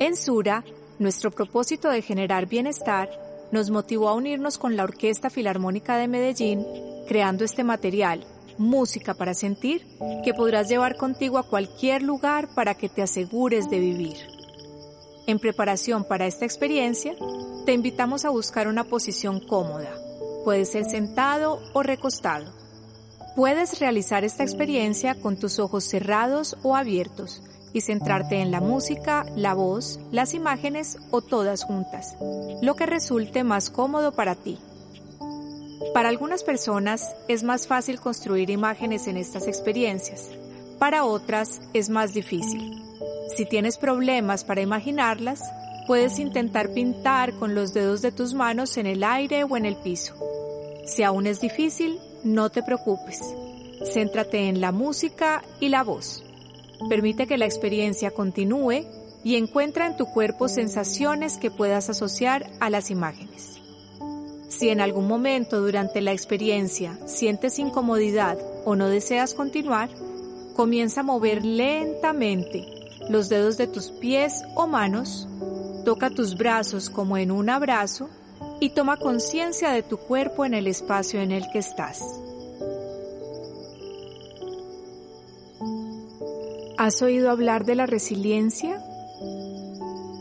En Sura, nuestro propósito de generar bienestar nos motivó a unirnos con la Orquesta Filarmónica de Medellín, creando este material, Música para Sentir, que podrás llevar contigo a cualquier lugar para que te asegures de vivir. En preparación para esta experiencia, te invitamos a buscar una posición cómoda. Puede ser sentado o recostado. Puedes realizar esta experiencia con tus ojos cerrados o abiertos y centrarte en la música, la voz, las imágenes o todas juntas, lo que resulte más cómodo para ti. Para algunas personas es más fácil construir imágenes en estas experiencias, para otras es más difícil. Si tienes problemas para imaginarlas, puedes intentar pintar con los dedos de tus manos en el aire o en el piso. Si aún es difícil, no te preocupes. Céntrate en la música y la voz. Permite que la experiencia continúe y encuentra en tu cuerpo sensaciones que puedas asociar a las imágenes. Si en algún momento durante la experiencia sientes incomodidad o no deseas continuar, comienza a mover lentamente los dedos de tus pies o manos, toca tus brazos como en un abrazo y toma conciencia de tu cuerpo en el espacio en el que estás. ¿Has oído hablar de la resiliencia?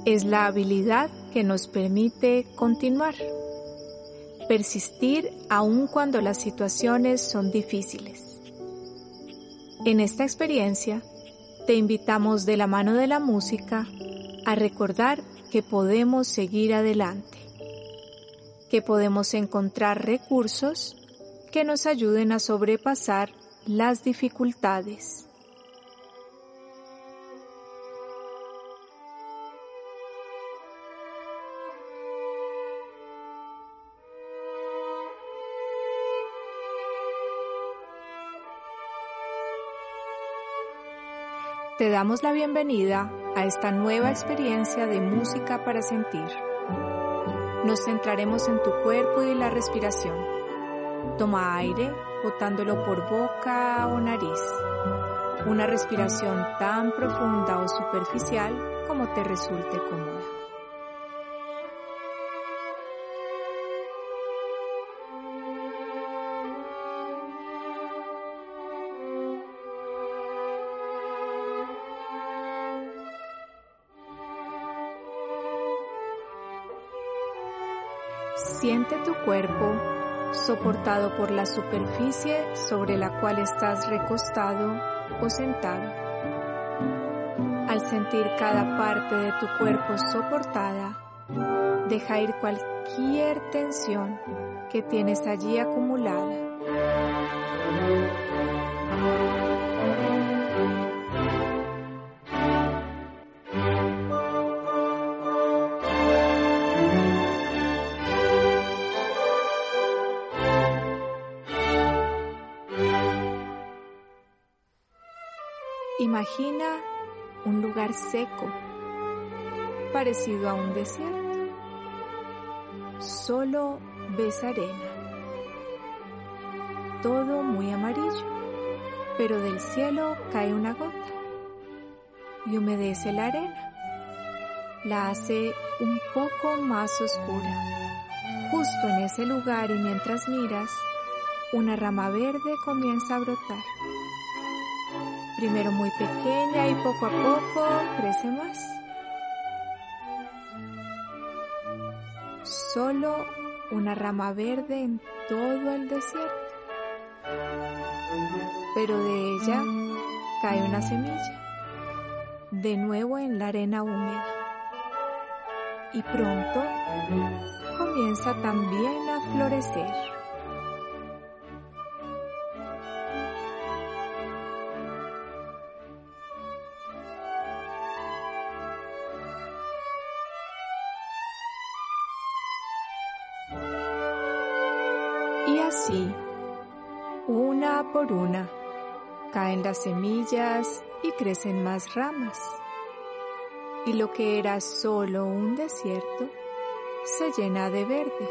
Es la habilidad que nos permite continuar, persistir aun cuando las situaciones son difíciles. En esta experiencia, te invitamos de la mano de la música a recordar que podemos seguir adelante, que podemos encontrar recursos que nos ayuden a sobrepasar las dificultades. Te damos la bienvenida a esta nueva experiencia de música para sentir. Nos centraremos en tu cuerpo y la respiración. Toma aire botándolo por boca o nariz. Una respiración tan profunda o superficial como te resulte cómoda. Siente tu cuerpo soportado por la superficie sobre la cual estás recostado o sentado. Al sentir cada parte de tu cuerpo soportada, deja ir cualquier tensión que tienes allí acumulada. Imagina un lugar seco, parecido a un desierto. Solo ves arena. Todo muy amarillo, pero del cielo cae una gota y humedece la arena. La hace un poco más oscura. Justo en ese lugar y mientras miras, una rama verde comienza a brotar primero muy pequeña y poco a poco crece más. Solo una rama verde en todo el desierto. Pero de ella cae una semilla, de nuevo en la arena húmeda. Y pronto comienza también a florecer. Y así, una por una, caen las semillas y crecen más ramas. Y lo que era solo un desierto se llena de verde.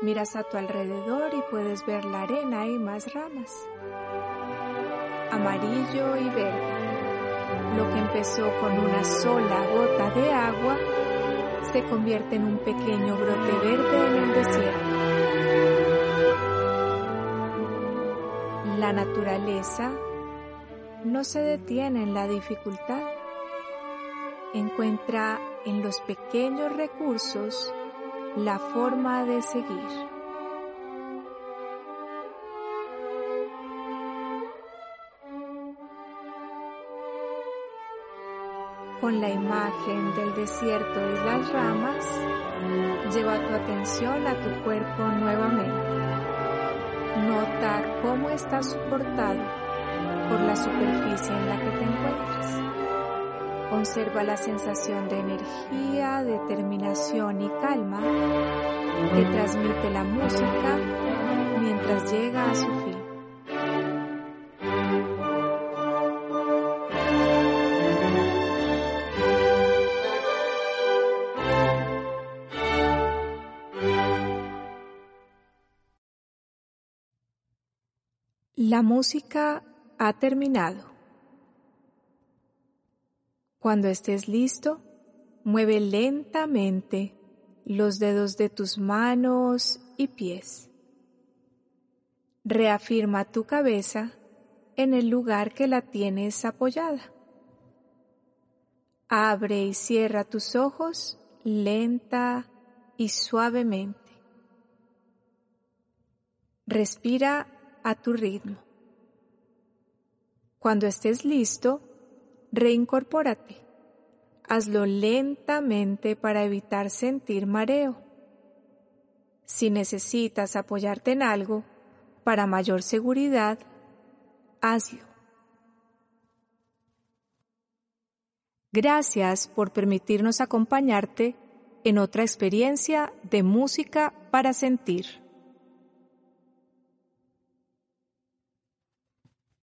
Miras a tu alrededor y puedes ver la arena y más ramas. Amarillo y verde. Lo que empezó con una sola gota de agua se convierte en un pequeño brote verde en el desierto. La naturaleza no se detiene en la dificultad. Encuentra en los pequeños recursos la forma de seguir. Con la imagen del desierto y las ramas, lleva tu atención a tu cuerpo nuevamente. Nota cómo estás soportado por la superficie en la que te encuentras. Conserva la sensación de energía, determinación y calma que transmite la música mientras llega a su fin. La música ha terminado. Cuando estés listo, mueve lentamente los dedos de tus manos y pies. Reafirma tu cabeza en el lugar que la tienes apoyada. Abre y cierra tus ojos lenta y suavemente. Respira a tu ritmo. Cuando estés listo, reincorpórate. Hazlo lentamente para evitar sentir mareo. Si necesitas apoyarte en algo, para mayor seguridad, hazlo. Gracias por permitirnos acompañarte en otra experiencia de música para sentir.